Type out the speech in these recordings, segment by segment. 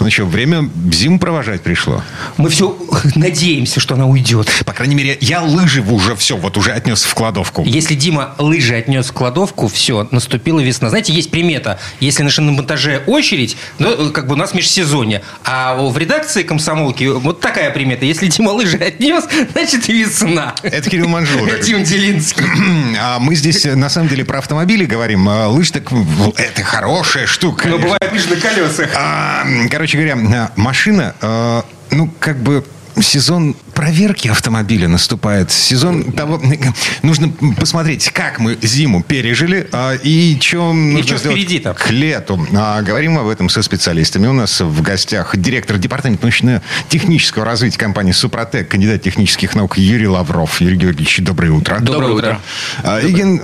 Ну что, время зиму провожать пришло. Мы все надеемся, что она уйдет. По крайней мере, я лыжи уже все, вот уже отнес в кладовку. Если Дима лыжи отнес в кладовку, все, наступила весна. Знаете, есть примета. Если на шиномонтаже очередь, ну, как бы у нас межсезонье. А в редакции комсомолки вот такая примета. Если Дима лыжи отнес, значит весна. Это Кирилл Манжула. Дим Делинский. А мы здесь, на самом деле, про автомобили говорим. А Лыжи так, это хорошая штука. Но бывает лыжи на колесах. А, Короче говоря, машина, э, ну, как бы сезон проверки автомобиля наступает. Сезон того... Нужно посмотреть, как мы зиму пережили а, и что нужно чё сделать впереди-то? к лету. А, Говорим об этом со специалистами. У нас в гостях директор департамента научно-технического развития компании «Супротек», кандидат технических наук Юрий Лавров. Юрий Георгиевич, доброе утро. Доброе утро. А, И ген-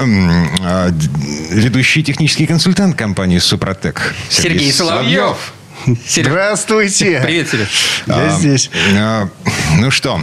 а, ведущий технический консультант компании «Супротек» Сергей Соловьев. Серег, Здравствуйте. Привет, Сереж. Я А, здесь. а, Ну что,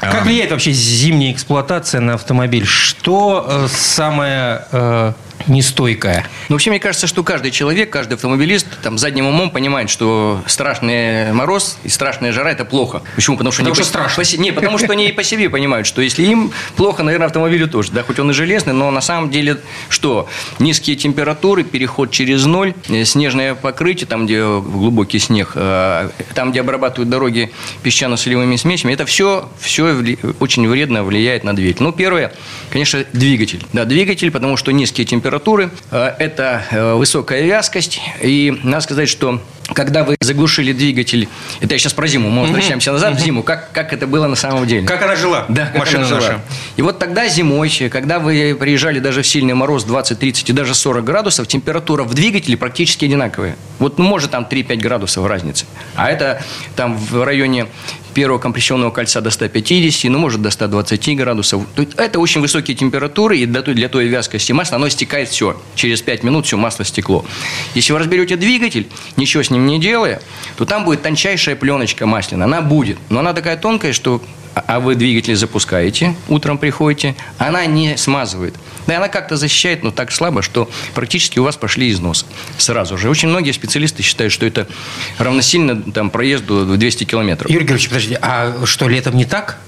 Как влияет вообще зимняя эксплуатация на автомобиль? Что э, самое нестойкое? Ну, вообще, мне кажется, что каждый человек, каждый автомобилист там задним умом понимает, что страшный мороз и страшная жара – это плохо. Почему? Потому что, Потому они что по- страшно. по не, потому что они и по себе понимают, что если им плохо, наверное, автомобилю тоже. Да, хоть он и железный, но на самом деле что? Низкие температуры, переход через ноль, э, снежное покрытие, там, где глубокий снег, э, там, где обрабатывают дороги песчано-солевыми смесями, это все, все очень вредно влияет на двигатель. Ну, первое, конечно, двигатель. Да, двигатель, потому что низкие температуры, э, это э, высокая вязкость, и надо сказать, что когда вы заглушили двигатель, это я сейчас про зиму, мы возвращаемся назад в зиму, как, как это было на самом деле. Как она жила? Да, как машина она жила. наша. И вот тогда зимой, когда вы приезжали даже в сильный мороз 20, 30 и даже 40 градусов, температура в двигателе практически одинаковая. Вот ну, может там 3-5 градусов разницы. А это там в районе первого компрессионного кольца до 150, ну, может, до 120 градусов. Это очень высокие температуры, и для той, для той вязкости масла оно стекает все. Через 5 минут все масло стекло. Если вы разберете двигатель, ничего с ним не делая, то там будет тончайшая пленочка масляная. Она будет. Но она такая тонкая, что а- а вы двигатель запускаете, утром приходите, она не смазывает. Да, она как-то защищает, но так слабо, что практически у вас пошли износы сразу же. Очень многие специалисты считают, что это равносильно там, проезду в 200 километров. Юрий Георгиевич, подожди, а что, летом не так?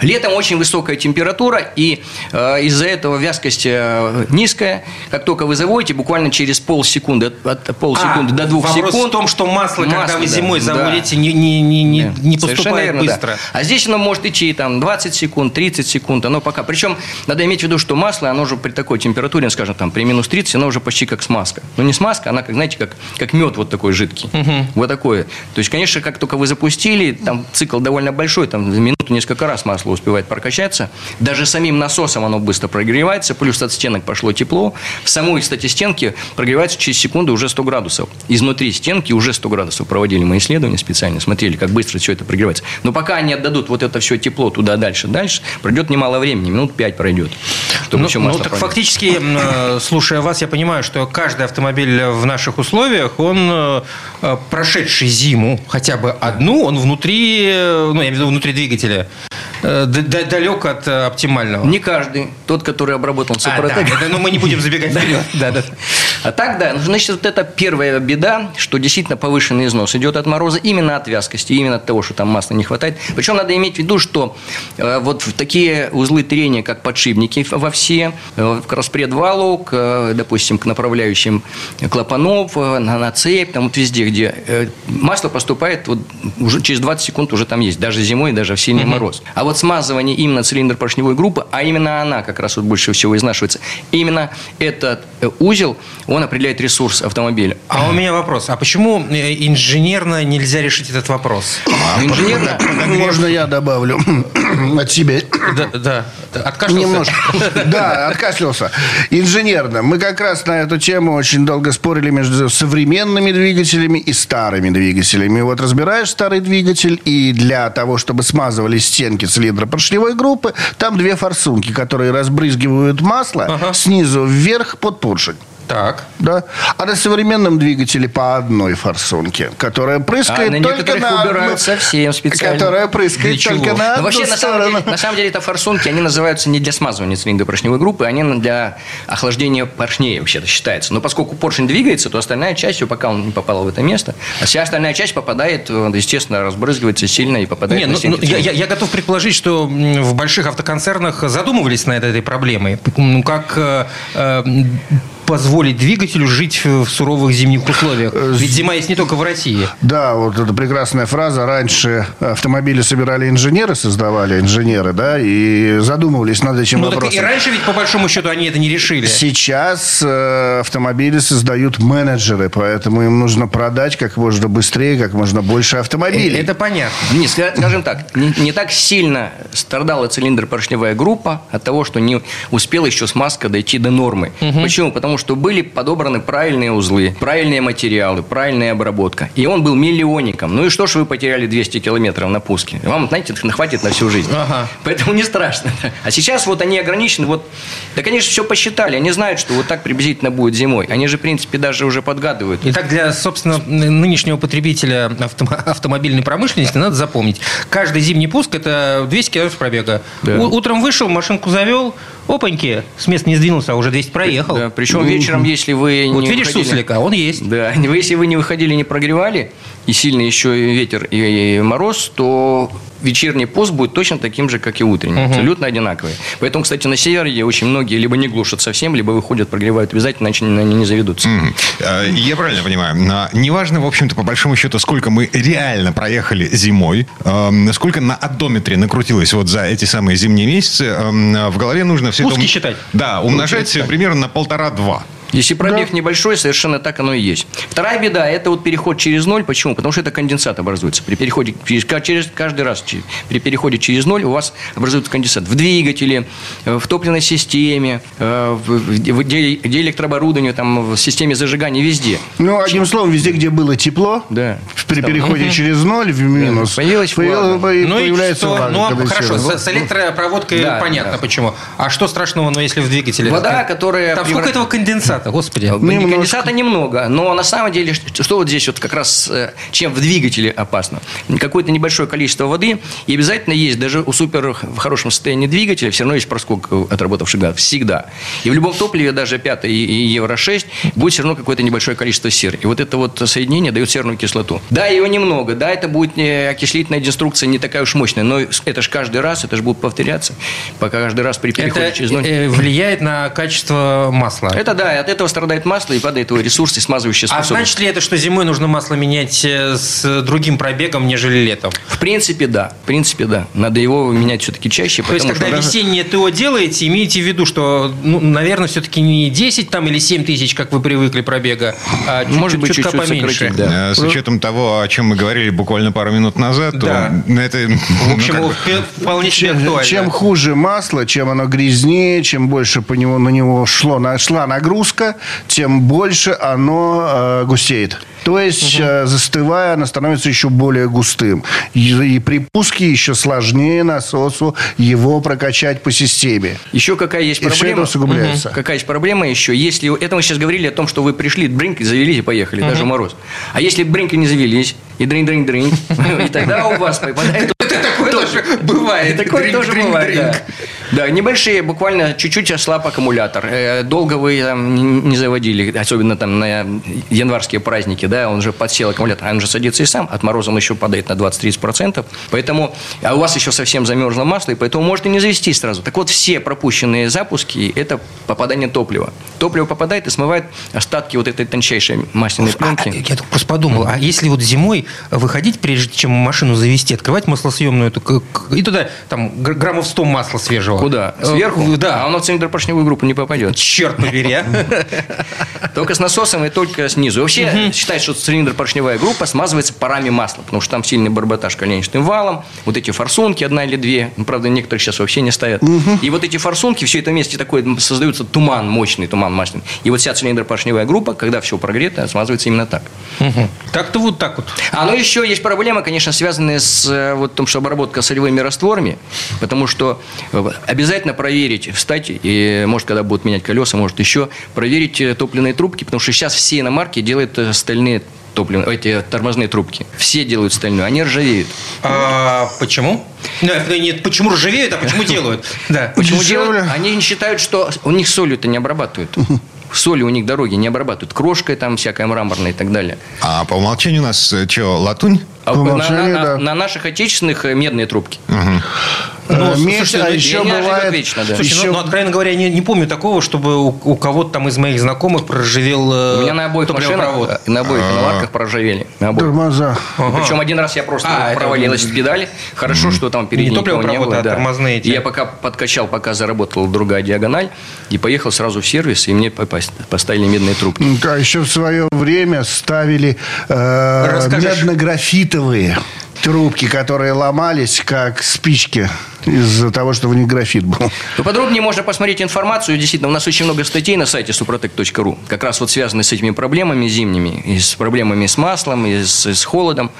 Летом очень высокая температура, и э, из-за этого вязкость э, низкая. Как только вы заводите, буквально через полсекунды, от, от полсекунды А, до двух вопрос секунд. в том, что масло, когда Масло, вы да, зимой да. заводите, не, не, не, не, Да, не поступает верно, да. быстро. А здесь оно может идти там 20 секунд, 30 секунд, оно пока. Причем надо иметь в виду, что масло, оно же при такой температуре, ну, скажем, там при минус 30, оно уже почти как смазка. Но не смазка, она, как, знаете, как, как мед вот такой жидкий. Вот такое. То есть, конечно, как только вы запустили, там цикл довольно большой, там за минуту несколько раз масло успевает прокачаться. Даже самим насосом оно быстро прогревается, плюс от стенок пошло тепло. В самой, кстати, стенке прогревается через секунду уже 100 градусов. Изнутри стенки уже 100 градусов. Проводили мы исследования специально, смотрели, как быстро все это прогревается. Но пока они отдадут вот это все тепло туда дальше, дальше, пройдет немало времени, минут 5 пройдет, чтобы Ну, все ну, масло так прогрелось. фактически, э, слушая вас, я понимаю, что каждый автомобиль в наших условиях, он э, э, прошедший зиму, хотя бы одну, он внутри, э, ну, я имею в виду внутри двигателя, э, далек от э, оптимального. Не каждый, тот, который обработан А, Супротек. да, это, ну, мы не будем забегать вперед. Да, да. А так, да, значит, вот это первая беда, что действительно повышенный износ идет от мороза именно от вязкости, именно от того, что там масла не хватает. Причем надо иметь в виду, что э, вот в такие узлы трения, как подшипники во все, э, к распредвалу, к, э, допустим, к направляющим клапанов, на, на цепь, там вот везде, где масло поступает, вот уже через 20 секунд уже там есть, даже зимой, даже в сильный мороз. А вот смазывание именно цилиндр поршневой группы, а именно она как раз вот больше всего изнашивается, именно этот узел, он определяет ресурс автомобиля. А у меня вопрос. А почему э, инженерно нельзя решить этот вопрос? Ну, Инженерно, Можно я добавлю от себя? Да, да. Откашлялся? Немножко. Да, откашлялся. Инженерно. Мы как раз на эту тему очень долго спорили между современными двигателями и старыми двигателями. Вот разбираешь старый двигатель, и для того, чтобы смазывались стенки цилиндра поршневой группы, там две форсунки, которые разбрызгивают масло снизу вверх под поршень. Так. Да? А на современном двигателе по одной форсунке, которая прыскает А на только на убирают одну- совсем специально. Которая прыскает Для чего? только на Ну, одну вообще, на самом, сторону. деле, на самом деле, это форсунки, они называются не для смазывания цилиндропоршневой группы, они для охлаждения поршней вообще-то считается. Но поскольку поршень двигается, то остальная часть, пока он не попал в это место, а вся остальная часть попадает, э, естественно, разбрызгивается сильно и попадает Не, на ну, ну, я, я- цилиндра. я готов предположить, что в больших автоконцернах задумывались над этой проблемой. Ну, как э, э, позволить двигателю жить в суровых зимних условиях? Ведь зима есть не только в России. Да, вот эта прекрасная фраза. Раньше автомобили собирали инженеры, создавали инженеры, да, и задумывались над этим Ну, так вопросом. и раньше ведь, по большому счету, они это не решили. Сейчас э, автомобили создают менеджеры, поэтому им нужно продать как можно быстрее, как можно больше автомобилей. Это понятно. Не, ска- скажем так, не, не так сильно страдала цилиндропоршневая группа от того, что не успела еще смазка дойти до нормы. Почему? Потому что были подобраны правильные узлы, правильные материалы, правильная обработка. И он был миллионником. Ну и что ж вы потеряли 200 километров на пуске? Вам, знаете, хватит на всю жизнь. Ага. Поэтому не страшно. А сейчас вот они ограничены. Вот, да, конечно, все посчитали. Они знают, что вот так приблизительно будет зимой. Они же, в принципе, даже уже подгадывают. Итак, для, собственно, нынешнего потребителя автом- автомобильной промышленности надо запомнить. Каждый зимний пуск – это 200 километров пробега. Да. У- утром вышел, машинку завел, опаньки, с места не сдвинулся, а уже 200 проехал. Да, причем вечером, если вы Вот не видишь выходили- суслика, он есть. Да, если вы не выходили, не прогревали, и сильно еще и ветер, и, и мороз, то вечерний пост будет точно таким же, как и утренний. Абсолютно одинаковый. Поэтому, кстати, на севере очень многие либо не глушат совсем, либо выходят, прогревают обязательно, иначе они не заведутся. Э, Я правильно понимаю. А, Неважно, в общем-то, по большому счету, сколько мы реально проехали зимой, эм, сколько на одометре накрутилось вот за эти самые зимние месяцы, эм, в голове нужно все Пуски это... считать. Да, умножать примерно на полтора-два. Если пробег небольшой, совершенно так оно и есть. Вторая беда – это вот переход через ноль. Почему? Потому что это конденсат образуется. При переходе через, через каждый раз при переходе через ноль у вас образуется конденсат в двигателе, э, в топливной системе, э, в, где, где электрооборудование, там, в системе зажигания, везде. Ну, одним словом, везде, где было тепло, Да. При переходе через ноль в минус, Появилась влага. появ- Ну и появляется что? влага, Ну, а хорошо, с, с электропроводкой Да, понятно да. почему. А что страшного, ну, если в двигателе? Вода, Там которая сколько преврат- этого конденсата, господи? Немножко. Конденсата немного, но на самом деле, что что вот здесь вот как раз, э, чем в двигателе опасно? Какое-то небольшое количество воды, и обязательно есть, даже у супер в хорошем состоянии двигателя, все равно есть проскок э, отработавших газов, всегда. И в любом топливе, даже 5 и, и Евро-6, будет все равно какое-то небольшое количество серы. И вот это вот соединение дает серную кислоту. Да, ее немного, да, это будет не окислительная деструкция не такая уж мощная, но это же каждый раз, это же будет повторяться, пока каждый раз при переходе Это через ноль. э, влияет на качество масла. Это да, от этого страдает масло и падает его ресурс и смазывающая А способность. значит ли это, что зимой нужно масло менять э, с другим пробегом, нежели летом? В принципе, да. В принципе, да. Надо его менять все-таки чаще. То есть, когда что- весеннее ТО делаете, имейте в виду, что, ну, наверное, все-таки не 10 там, или 7 тысяч, как вы привыкли пробега, а чуть- Может быть, чуть-чуть поменьше. да. Э, С учетом того, о чем мы говорили буквально пару минут назад, Да. то это... В общем, ну, как вполне себе Чем, актуально. чем хуже масло, чем оно грязнее, чем больше по него, на него шло, на- шла нагрузка, тем больше оно э, густеет. То есть, э, застывая, оно становится еще более густым. И, и при пуске еще сложнее насосу его прокачать по системе. Еще какая есть И все это проблема? усугубляется. Какая есть проблема еще? Если это мы сейчас говорили о том, что вы пришли, бринк, завелись и поехали, даже в мороз. А если бринки не завелись, и дрынь, и тогда у вас попадает Такое тоже бывает. Такое тоже бывает, да. Да, небольшие, буквально чуть-чуть ослаб аккумулятор. Э, Долго вы не- заводили, особенно там на январские праздники, да, он же подсел аккумулятор, а он же садится и сам, от мороза он еще падает на 20-30%, поэтому, а у вас еще совсем замерзло масло, и поэтому может и не завестись сразу. Так вот, все пропущенные запуски – это попадание топлива. Топливо попадает и смывает остатки вот этой тончайшей масляной А, пленки. я тут просто подумал, а если вот зимой выходить, прежде чем машину завести, открывать маслосъемную эту, и туда там гр- граммов 100 масла свежего. Куда? Э, Сверху? А Да. оно в цилиндропоршневую группу не попадет. Черт побери, а. Только с насосом и только снизу. Вообще считается, что цилиндр-поршневая группа смазывается парами масла, потому что там сильный барботаж коленчатым валом, вот эти форсунки, одна или две, ну, правда, некоторые сейчас вообще не ставят. И вот эти форсунки, все это вместе такой, создаются туман, мощный туман масляный. И вот вся цилиндр-поршневая группа, когда все прогрето, смазывается именно так. Так-то вот так вот. А ну еще есть проблема, конечно, связанная с э, вот том, что обработка солевыми растворами, потому что э, обязательно проверить, встать, и может, когда будут менять колеса, может еще проверить э, топливные трубки, потому что сейчас все иномарки делают стальные топливные, эти тормозные трубки. Все делают стальную, они ржавеют. А почему? Нет, нет, почему ржавеют, а почему делают? Да. Почему делают? Они считают, что у них солью-то не обрабатывают. Соли у них дороги не обрабатывают. Крошкой там всякая мраморная и так далее. А по умолчанию у нас что, латунь? А По на, умолчанию, на- да. на наших отечественных э, медные трубки. Э, Ну, медь, слушайте, а ну, еще они бывает... живут вечно, да. Слушай, ну, еще- ну, откровенно говоря, я не, не помню такого, чтобы у, у кого-то там из моих знакомых проржавел э, У меня на обоих машинах, э, на обоих иномарках проржавели. На обоих. Тормоза. Причем один раз я просто А, это провалилась в педали. Хорошо, что там впереди Не никого не было. а да. тормозные эти. И я пока подкачал, пока заработала другая диагональ, и поехал сразу в сервис, и мне попасть- поставили медные трубки. А еще в свое время ставили э, медно-графитовые трубки, которые ломались, как спички, из-за того, что в них графит был. Ну, подробнее можно посмотреть информацию. Действительно, у нас очень много статей на сайте suprotec.ru, как раз вот связаны с этими проблемами зимними, и с проблемами с маслом, и с, с холодом.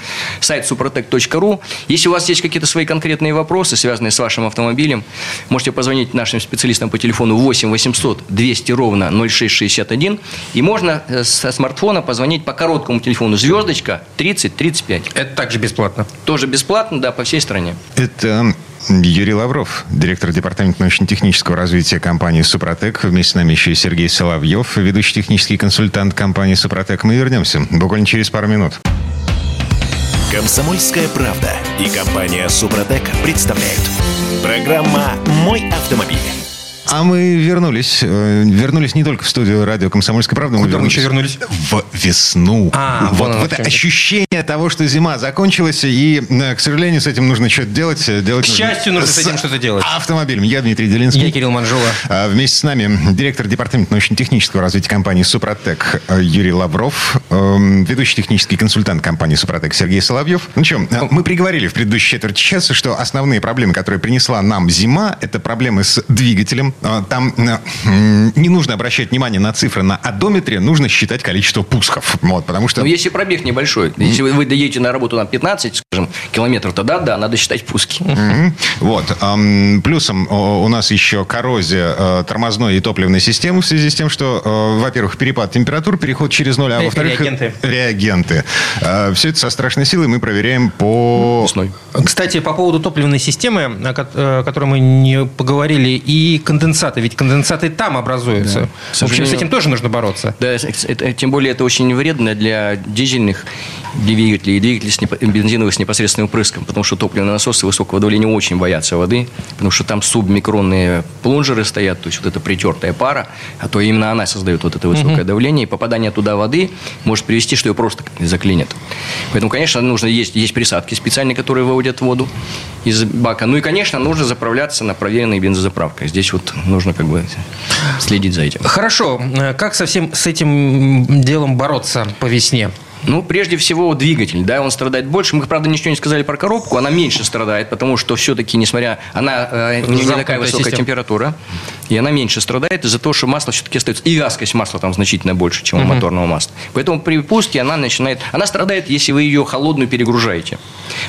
Сайт suprotec.ru. Если у вас есть какие-то свои конкретные вопросы, связанные с вашим автомобилем, можете позвонить нашим специалистам по телефону 8 800 200 ровно 0661. И можно э, со смартфона позвонить по короткому телефону звездочка 30 35. Это также бесплатно. Тоже бесплатно, да, по всей стране. Это Юрий Лавров, директор департамента научно-технического развития компании «Супротек». Вместе с нами еще и Сергей Соловьев, ведущий технический консультант компании «Супротек». Мы вернемся буквально через пару минут. Комсомольская правда и компания Супротек представляют. Программа «Мой автомобиль». А мы вернулись. э, Вернулись не только в студию радио «Комсомольская правда». Куда мы еще вернулись? В весну. А, вот вон оно в это ощущение того, что зима закончилась, и, э, к сожалению, с этим нужно что-то делать. делать К счастью, нужно с этим что-то делать. Автомобилем. Я Дмитрий Делинский. Я Кирилл Манжула. А Вместе с нами директор департамента научно-технического развития компании «Супротек» э, Юрий Лавров, эм, ведущий технический консультант компании «Супротек» Сергей Соловьев. Ну что, мы приговорили в предыдущей четверти часа, что основные проблемы, которые принесла нам зима, это проблемы с двигателем. Э, Там э, не нужно обращать внимание на цифры на одометре, нужно считать количество пусков. Вот, потому что... Но если пробег небольшой, если вы, вы доедете на работу на 15, скажем, километров, тогда да, надо считать пуски. Мгм. Вот. Плюсом у нас еще коррозия э, тормозной и топливной системы в связи с тем, что, э, во-первых, перепад температур, переход через ноль, а Ре- во-вторых... реагенты. Реагенты. Все это со страшной силой мы проверяем по... Весной. Кстати, по поводу топливной системы, о ко- э, о которой мы не поговорили, и конденсаты. Ведь конденсаты там образуются. К В общем, с этим тоже нужно бороться. Да, это- тем более это очень вредно для дизельных двигателей и двигателей с непо- бензиновых с непосредственным впрыском, потому что топливные насосы высокого давления очень боятся воды, потому что там субмикронные плунжеры стоят, то есть вот эта притертая пара, а то именно она создает вот это высокое давление, и попадание туда воды может привести, что ее просто заклинит. Поэтому, конечно, нужно есть, есть присадки специальные, которые выводят воду из бака. Ну и, конечно, нужно заправляться на проверенной бензозаправкой. Здесь вот нужно как бы следить за этим. Хорошо. Э, Как со всем с этим делом бороться по весне? Ну, прежде всего, двигатель, да, он страдает больше. Мы, правда, ничего не сказали про коробку, она меньше страдает, потому что все-таки, несмотря, она, э, не такая высокая система. температура, и она меньше страдает из-за того, что масло все-таки остается, и вязкость масла там значительно больше, чем у моторного масла. Поэтому при пуске она начинает, она страдает, если вы ее холодную перегружаете.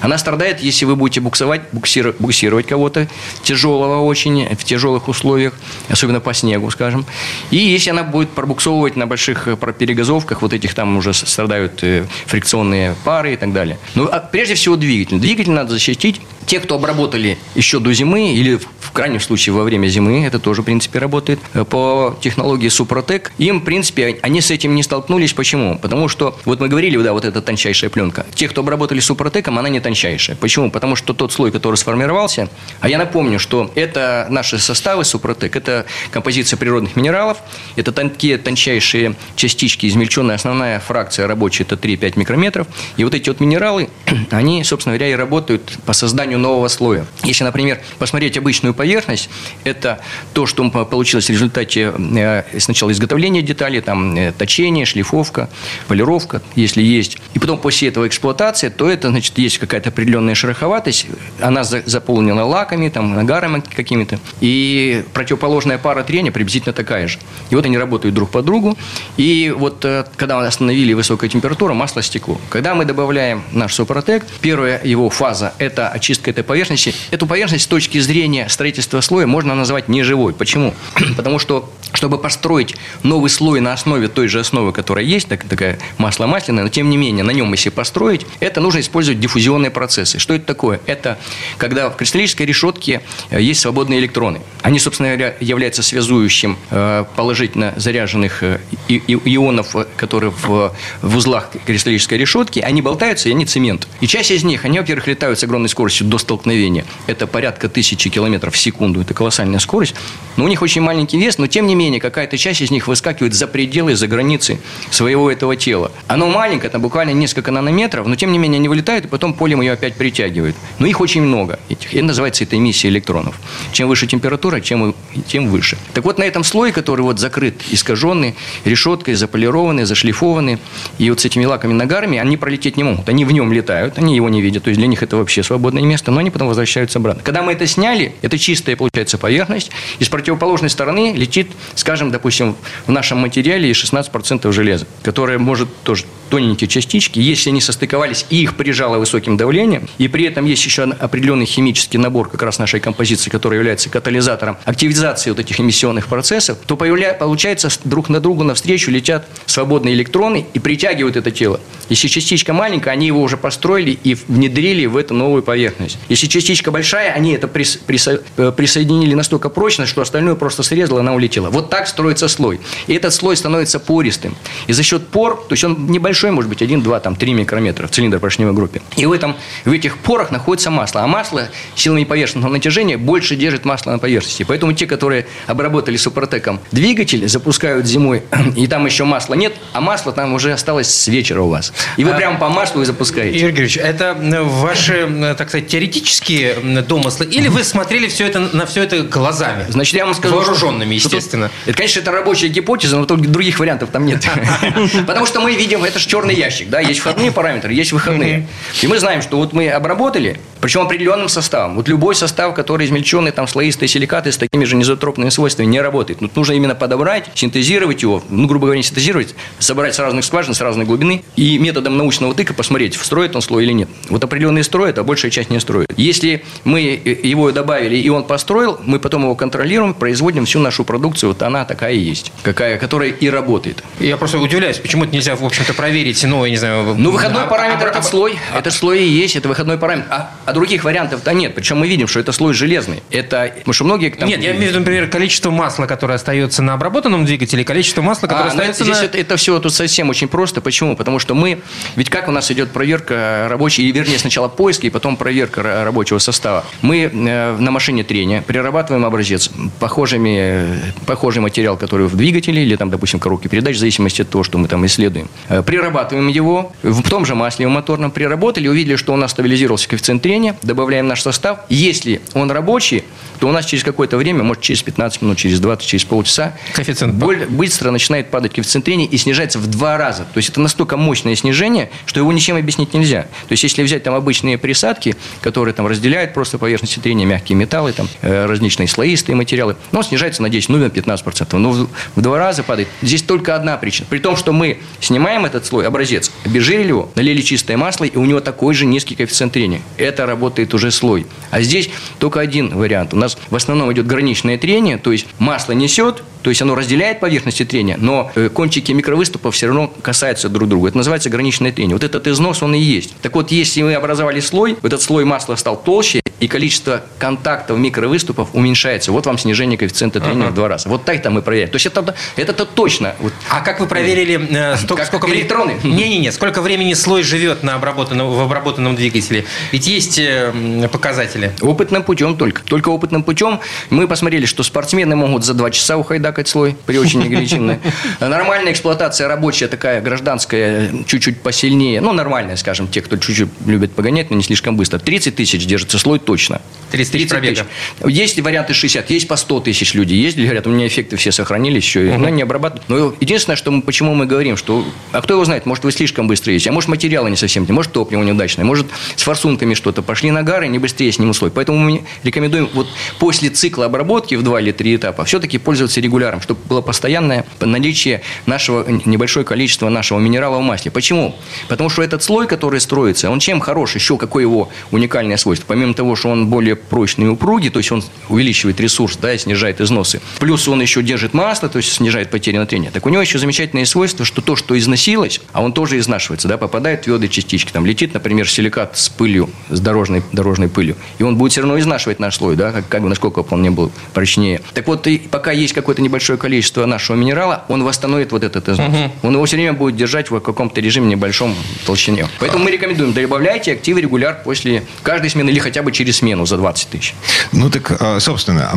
Она страдает, если вы будете буксовать, буксиро- буксировать кого-то тяжелого очень, в тяжелых условиях, особенно по снегу, скажем. И если она будет пробуксовывать на больших э, перегазовках, вот этих там уже страдают э, фрикционные пары и так далее. Ну, а прежде всего двигатель. Двигатель надо защитить. Те, кто обработали еще до зимы или в- крайнем случае во время зимы, это тоже, принципе, работает, э, по технологии Супротек, им, в принципе, они с этим не столкнулись. Почему? Потому что, вот мы говорили, да, вот эта тончайшая пленка. Те, кто обработали Супротеком, она не тончайшая. Почему? Потому что тот слой, который сформировался, а я напомню, что это наши составы Супротек, это композиция природных минералов, это тонкие, тончайшие частички, измельченная основная фракция рабочая, это 3-5 микрометров. И вот эти вот минералы, они, собственно говоря, и работают по созданию нового слоя. Если, например, посмотреть обычную поверхность – это то, что получилось в результате э, сначала изготовления деталей, там, э, точение, шлифовка, полировка, если есть. И потом после этого эксплуатация, то это, значит, есть какая-то определенная шероховатость, она заполнена лаками, там, нагарами какими-то. И противоположная пара трения приблизительно такая же. И вот они работают друг по другу. И вот э, когда мы остановили высокую температуру, масло стекло. Когда мы добавляем наш Супротек, первая его фаза – это очистка этой поверхности. Эту поверхность с точки зрения строительства слоя можно назвать неживой. Почему? Потому что чтобы построить новый слой на основе той же основы, которая есть, так, такая масло масляное, но тем не менее на нем если построить, это нужно использовать диффузионные процессы. Что это такое? Это когда в кристаллической решетке э, есть свободные электроны. Они, собственно говоря, являются связующим э, положительно заряженных э, ионов, которые в, в узлах кристаллической решетки. Они болтаются, и они цемент. И часть из них, они, во-первых, летают с огромной скоростью до столкновения. Это порядка тысячи километров в секунду. Это колоссальная скорость. Но у них очень маленький вес, но тем не менее какая-то часть из них выскакивает за пределы, за границы своего этого тела. Оно маленькое, там буквально несколько нанометров, но тем не менее они вылетают, и потом полем ее опять притягивают. Но их очень много. Этих. Это называется это эмиссия электронов. Чем выше температура, чем, тем выше. Так вот, на этом слое, который вот закрыт, искаженный, решеткой, заполированный, зашлифованный, и вот с этими лаками нагарами, они пролететь не могут. Они в нем летают, они его не видят. То есть для них это вообще свободное место, но они потом возвращаются обратно. Когда мы это сняли, это чистая, получается, поверхность, и с противоположной стороны летит, скажем, допустим, в нашем материале 16% железа, которое может тоже тоненькие частички, если они состыковались и их прижало высоким давлением, и при этом есть еще определенный химический набор как раз нашей композиции, который является катализатором активизации вот этих эмиссионных процессов, то появля... получается друг на другу навстречу летят свободные электроны и притягивают это тело. Если частичка маленькая, они его уже построили и внедрили в эту новую поверхность. Если частичка большая, они это прис... Присо... Э, присоединили настолько прочно, что остальное просто срезало, она улетела. Вот так строится слой. И этот слой становится пористым. И за счет пор, то есть он небольшой большой, может быть, 1, 2, там, 3 микрометра в цилиндр поршневой группе. И в, этом, в этих порах находится масло. А масло силами поверхностного натяжения больше держит масло на поверхности. Поэтому те, которые обработали супротеком двигатель, запускают зимой, и там еще масла нет, а масло там уже осталось с вечера у вас. И вы а, прямо по маслу и запускаете. Игорь Георгиевич, это ваши, так сказать, теоретические домыслы, или вы смотрели все это, на все это глазами? Значит, я вам скажу... Вооруженными, естественно. Это, конечно, это рабочая гипотеза, но только других вариантов там нет. Потому что мы видим, это же черный ящик, да, есть входные параметры, есть выходные. И мы знаем, что вот мы обработали, причем определенным составом. Вот любой состав, который измельченный, там, слоистые силикаты с такими же низотропными свойствами не работает. Тут нужно именно подобрать, синтезировать его, ну, грубо говоря, не синтезировать, собрать с разных скважин, с разной глубины и методом научного тыка посмотреть, встроит он слой или нет. Вот определенные строят, а большая часть не строит. Если мы его добавили, и он построил, мы потом его контролируем, производим всю нашу продукцию, вот она такая и есть, какая, которая и работает. Я просто удивляюсь, почему это нельзя, в общем-то, проверить, ну, я не знаю... Ну, выходной а, параметр а, этот слой, а, этот слой и есть, это выходной параметр. А, а других вариантов-то нет. Причем мы видим, что это слой железный. Это, потому что многие... Там... Нет, я имею в виду, например, количество масла, которое остается на обработанном двигателе, количество масла, которое а, ну, остается здесь на... Это, это все тут совсем очень просто. Почему? Потому что мы... Ведь как у нас идет проверка рабочей, или вернее сначала поиск, и потом проверка рабочего состава. Мы э, на машине трения прирабатываем образец похожими, похожий материал, который в двигателе или там, допустим, коробке передач, в зависимости от того, что мы там исследуем. Э, прирабатываем его в том же масле в моторном, приработали, увидели, что у нас стабилизировался коэффициент трения, добавляем наш состав. Если он рабочий, то у нас через какое-то время, может, через 15 минут, через 20, через полчаса, коэффициент боль, быстро начинает падать коэффициент трения и снижается в два раза. То есть это настолько мощное снижение, что его ничем объяснить нельзя. То есть если взять там обычные присадки, которые там разделяют просто поверхности трения, мягкие металлы, там, э, различные слоистые материалы, но снижается на 10, ну, на 15%. Но в, в два раза падает. Здесь только одна причина. При том, что мы снимаем этот слой, образец, обезжирили его, налили чистое масло, и у него такой же низкий коэффициент трения. Это работает уже слой. А здесь только один вариант. У нас в основном идет граничное трение, то есть масло несет, то есть оно разделяет поверхности трения, но э, кончики микровыступов все равно касаются друг друга. Это называется граничное трение. Вот этот износ, он и есть. Так вот, если мы образовали слой, этот слой масла стал толще, и количество контактов микровыступов уменьшается. Вот вам снижение коэффициента трения ага. в два раза. Вот так-то мы проверяем. То есть это, это, это точно. Вот. А как вы проверили, э, столько, как сколько электроны? Не-не-не, сколько времени слой живет на обработанном, в обработанном двигателе? Ведь есть э, показатели. Опытным путем только. Только опытным путем мы посмотрели, что спортсмены могут за два часа ухайдакать слой при очень негречинной. Нормальная эксплуатация рабочая такая, гражданская, чуть-чуть посильнее. Ну, нормальная, скажем, те, кто чуть-чуть любит погонять, но не слишком быстро. 30 тысяч держится слой точно. 30 тысяч пробега. Есть варианты 60, есть по 100 тысяч людей. Есть, говорят, у меня эффекты все сохранились, еще, угу. но не обрабатывают. Но единственное, что мы, почему мы говорим, что, а кто его знает, может, вы слишком быстро едете, а может, материалы не совсем, может, топливо неудачное, может, с форсунками что-то, пошли на гары, не быстрее с ним условий. Поэтому мы рекомендуем вот после цикла обработки в два или три этапа все-таки пользоваться регуляром, чтобы было постоянное наличие нашего небольшое количества нашего минерала в масле. Почему? Потому что этот слой, который строится, он чем хорош, еще какое его уникальное свойство? Помимо того, что он более прочный и упругий, то есть он увеличивает ресурс, да, и снижает износы. Плюс он еще держит масло, то есть снижает потери на трение. Так у него еще замечательное свойство, что то, что износилось, а он тоже изнашивается, да, попадает в твердые частички. Там летит, например, силикат с пылью, с дорожной, дорожной пылью. И он будет все равно изнашивать наш слой, да, как, как бы насколько бы он не был прочнее. Так вот, и пока есть какое-то небольшое количество нашего минерала, он восстановит вот этот износ. Угу. Он его все время будет держать в каком-то режиме небольшом толщине. Поэтому мы рекомендуем, добавляйте активы регуляр после каждой смены или хотя бы через смену за 20 тысяч. Ну так, а, собственно,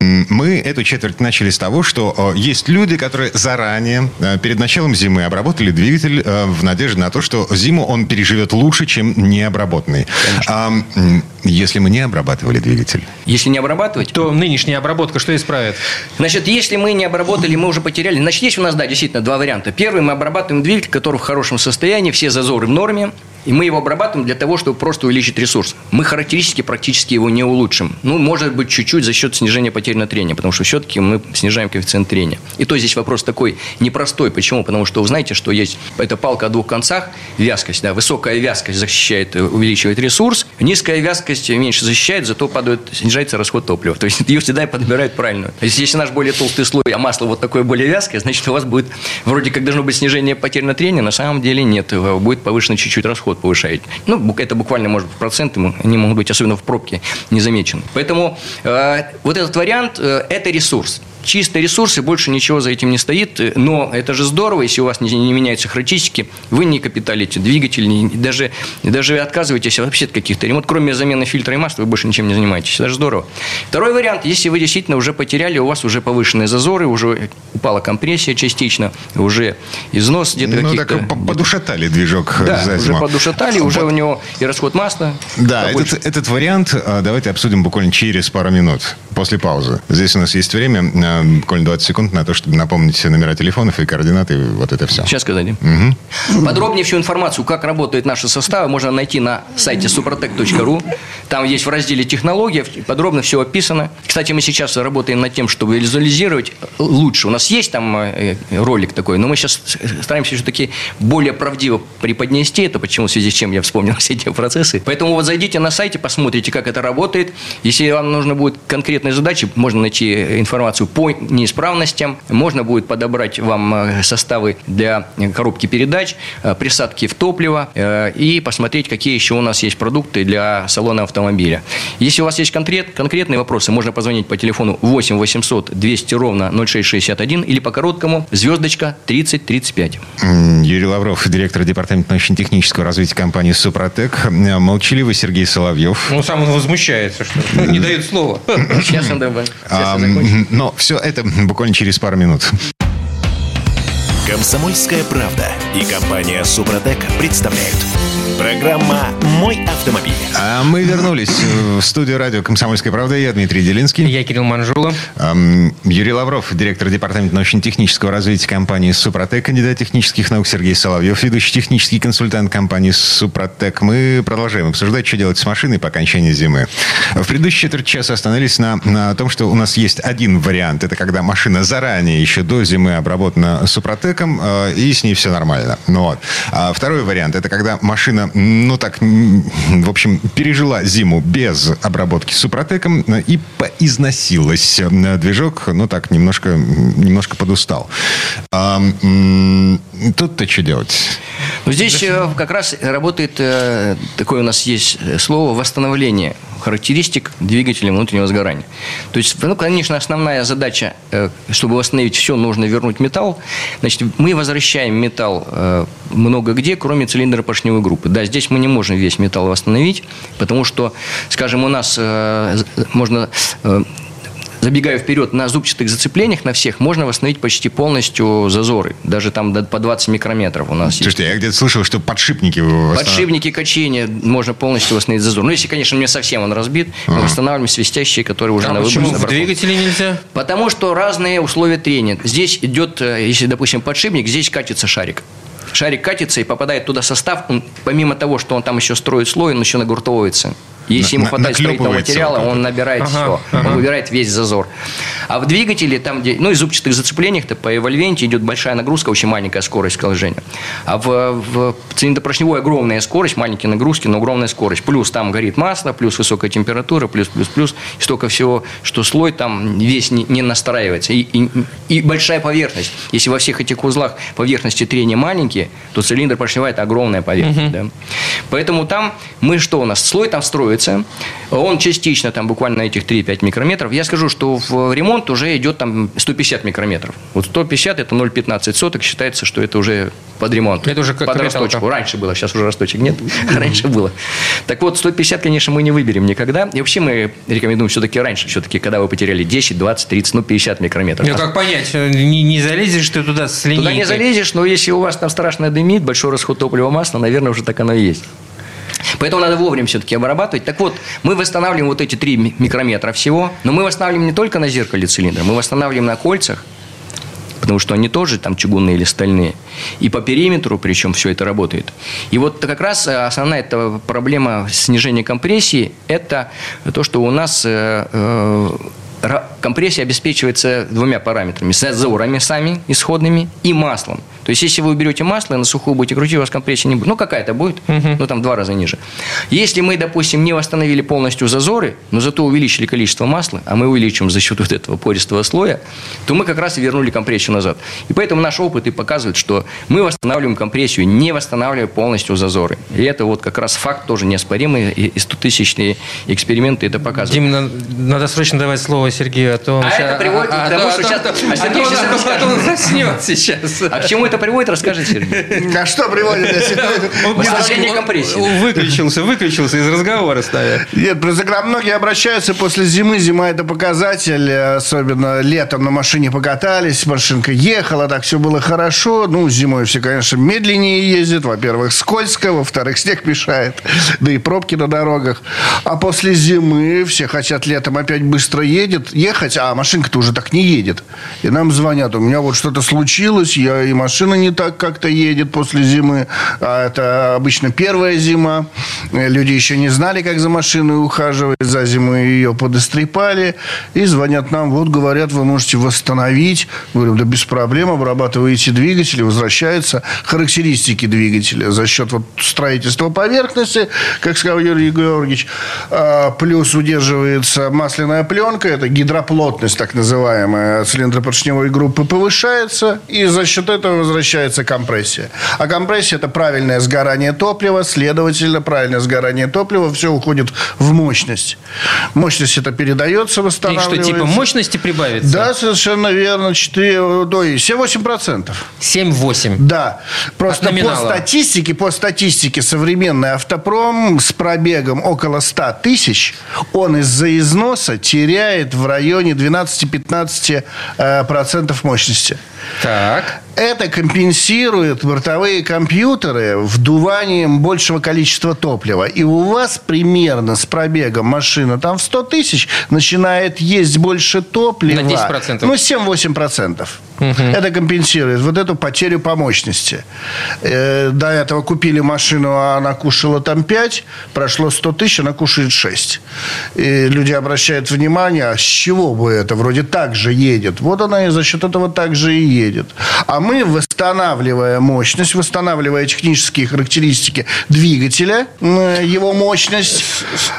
мы эту четверть начали с того, что а, есть люди, которые заранее, а, перед началом зимы, обработали двигатель в надежде на то, что зиму он переживет лучше, чем необработанный. А, если мы не обрабатывали двигатель? Если не обрабатывать? То нынешняя обработка что исправит? Значит, если мы не обработали, мы уже потеряли. Значит, есть у нас, да, действительно, два варианта. Первый, мы обрабатываем двигатель, который в хорошем состоянии, все зазоры в норме, и мы его обрабатываем для того, чтобы просто увеличить ресурс. Мы характеристики практически его не улучшим. Ну, может быть, чуть-чуть за счет снижения потерь на трение, потому что все-таки мы снижаем коэффициент трения. И то здесь вопрос такой непростой. Почему? Потому что вы знаете, что есть эта палка о двух концах, вязкость, да, высокая вязкость защищает, увеличивает ресурс, низкая вязкость меньше защищает, зато падает, снижается расход топлива. То есть ее всегда подбирают правильно. То есть если наш более толстый слой, а масло вот такое более вязкое, значит у вас будет вроде как должно быть снижение потерь на трение, на самом деле нет, будет повышен чуть-чуть расход доход повышаете. Ну, это буквально, может быть, проценты, они могут быть, особенно в пробке, не замечены. Поэтому э, вот этот вариант э, – это ресурс чистые ресурсы, больше ничего за этим не стоит. Но это же здорово, если у вас не, не меняются характеристики, вы не капиталите двигатель, не, даже, даже отказываетесь вообще от каких-то ремонтов. Кроме замены фильтра и масла, вы больше ничем не занимаетесь. Это же здорово. Второй вариант, если вы действительно уже потеряли, у вас уже повышенные зазоры, уже упала компрессия частично, уже износ где-то Ну, так подушатали движок да, за зиму. уже подушатали, уже у него и расход масла. Да, этот, этот вариант а, давайте обсудим буквально через пару минут после паузы. Здесь у нас есть время а, буквально 20 секунд на то, чтобы напомнить номера телефонов и координаты, и вот это все. Сейчас сказали. Угу. Подробнее всю информацию, как работают наши составы, можно найти на сайте suprotec.ru. Там есть в разделе «Технология», подробно все описано. Кстати, мы сейчас работаем над тем, чтобы визуализировать лучше. У нас есть там э, ролик такой, но мы сейчас стараемся все-таки более правдиво преподнести это, почему в связи с чем я вспомнил все эти процессы. Поэтому вот зайдите на сайте, посмотрите, как это работает. Если вам нужно будет конкретные задачи, можно найти информацию по неисправностям. Можно будет подобрать вам э, составы для коробки передач, э, присадки в топливо э, и посмотреть, какие еще у нас есть продукты для салона автомобиля. Если у вас есть конкрет, конкретные вопросы, можно позвонить по телефону 8 800 200 ровно 0661 или по короткому звездочка 3035. Юрий Лавров, директор департамента научно-технического развития компании «Супротек». Молчаливый Сергей Соловьев. Ну, сам он возмущается, что не дает слова. Сейчас он добавит. Но все это буквально через пару минут. Комсомольская правда и компания Супротек представляют. Программа «Мой автомобиль». А мы вернулись в студию радио «Комсомольская правда». Я Дмитрий Делинский. Я Кирилл Манжула. Юрий Лавров, директор департамента научно-технического развития компании «Супротек», кандидат технических наук Сергей Соловьев, ведущий технический консультант компании «Супротек». Мы продолжаем обсуждать, что делать с машиной по окончании зимы. В предыдущей четверть часа остановились на, на том, что у нас есть один вариант. Это когда машина заранее, еще до зимы, обработана «Супротеком», э, и с ней все нормально. Ну, вот. А второй вариант – это когда машина ну так, в общем, пережила зиму без обработки супротеком и поизносилась. Движок, ну так, немножко, немножко подустал. А, тут-то что делать? Ну, здесь э, как раз работает э, такое у нас есть слово восстановление характеристик двигателя внутреннего сгорания. То есть, ну, конечно, основная задача, э, чтобы восстановить все, нужно вернуть металл. Значит, мы возвращаем металл э, много где, кроме цилиндра поршневой группы. Да, здесь мы не можем весь металл восстановить, потому что, скажем, у нас э, можно забегаю вперед, на зубчатых зацеплениях на всех можно восстановить почти полностью зазоры. Даже там до- по 20 микрометров у нас есть. Слушайте, я где-то слышал, что подшипники... восстанов- Подшипники, качения можно полностью восстановить зазор. Ну, если, конечно, не совсем он разбит, мы восстанавливаем свистящие, которые уже А на почему выброс в двигателе нельзя? Потому что разные условия трения. Здесь идет, э, если, допустим, подшипник, здесь катится шарик. Шарик катится и попадает туда состав. Он, помимо того, что он там еще строит слой, он еще нагуртовывается. Если На- ему хватает строительного материала, он набирает Ага, все. ага. Он выбирает весь зазор. А в двигателе, там, где, ну, и зубчатых зацеплениях-то по эвольвенте идет большая нагрузка, очень маленькая скорость скольжения. А в, в цилиндропоршневой огромная скорость, маленькие нагрузки, но огромная скорость. Плюс там горит масло, плюс высокая температура, плюс, плюс, плюс. И столько всего, что слой там весь не, не настраивается. И, и, и большая поверхность. Если во всех этих узлах поверхности трения маленькие, то цилиндр поршневая – это огромная поверхность. да. Поэтому там мы что у нас? Слой там строится, он частично там буквально на этих 3-5 микрометров. Я скажу, что в ремонт уже идет там 150 микрометров. Вот 150 – это 0,15 соток, считается, что это уже под ремонт. Это уже как под росточку. Раньше было, сейчас уже росточек нет. Раньше было. Так вот, 150, конечно, мы не выберем никогда. И вообще мы рекомендуем все-таки раньше, все-таки, когда вы потеряли 10, 20, 30, ну 50 микрометров. Ну, как понять? Не, не залезешь ты туда с линейкой? Туда не залезешь, но если у вас там страшно дымит, большой расход топлива масла, наверное, уже так оно и есть. Поэтому надо вовремя все-таки обрабатывать. Так вот, мы восстанавливаем вот эти 3 микрометра всего, но мы восстанавливаем не только на зеркале цилиндра, мы восстанавливаем на кольцах, потому что они тоже там чугунные или стальные. И по периметру, причем все это работает. И вот как раз э, основная эта проблема снижения компрессии, это то, что у нас э, э, компрессия обеспечивается двумя параметрами. Зазорами сами исходными и маслом. То есть, если вы берете масло и на сухую будете крутить, у вас компрессия не будет. Ну, какая-то будет, ну, там в два раза ниже. Если мы, допустим, не восстановили полностью зазоры, но зато увеличили количество масла, а мы увеличим за счет вот этого пористого слоя, то мы как раз и вернули компрессию назад. И поэтому наш опыт и показывает, что мы восстанавливаем компрессию, не восстанавливая полностью зазоры. И это вот как раз факт тоже неоспоримый, и и 100-тысячные эксперименты это показывают. Дим, на- надо срочно давать слово Сергею, а то он А ща- это приводит к а- тому, а- что а- щас- а- а а Сергей то щас он- расскажет. а то он заснет сейчас. А к чему это приводит, расскажет Сергей. А что приводит? Восстановление компрессии. Выключился, выключился из разговора с нами. Нет, просто когда многие обращаются после зимы, зима это показатель, особенно летом на машине покатались, машинка ехала, так все было хорошо. Ну, зимой все, конечно, медленнее ездят. Во-первых, скользко, во-вторых, снег мешает, да и пробки на дорогах. А после зимы все хотят летом опять быстро едет, ехать, а машинка-то уже так не едет. И нам звонят, у меня вот что-то случилось, я, и машина не так как-то едет после зимы. А это обычно первая зима. Люди еще не знали, как за машиной ухаживать. За зиму ее подострепали. И звонят нам, вот говорят, вы можете восстановить. Говорим, да без проблем, обрабатываете двигатель, возвращаются характеристики двигателя за счет вот строительства поверхности, как сказал Юрий Георгиевич. А, Плюс удерживается масляная пленка, это гидроплотность так называемая цилиндропоршневой группы повышается, и за счет этого возвращается компрессия. А компрессия – это правильное сгорание топлива, следовательно, правильное сгорание топлива, все уходит в мощность. Мощность это передается, И что, восстанавливается. типа мощности прибавится? Да, совершенно верно. 4, то есть 7-8%. 7-8. Да. Просто по статистике, по статистике современный автопром с пробегом около 100 тысяч, он из-за износа теряет в районе 12-15% э, мощности. Так. Это компенсирует бортовые компьютеры вдуванием большего количества топлива. И у вас примерно с пробегом машина там в 100 тысяч начинает есть больше топлива. На 10%. Ну, 7-8%. Это компенсирует вот эту потерю по мощности. Э, до этого купили машину, а она кушала там 5, прошло 100 тысяч, она кушает 6. И люди обращают внимание, а с чего бы это? Вроде так же едет. Вот она и за счет этого так же и едет. А мы, восстанавливая мощность, восстанавливая технические характеристики двигателя, его мощность,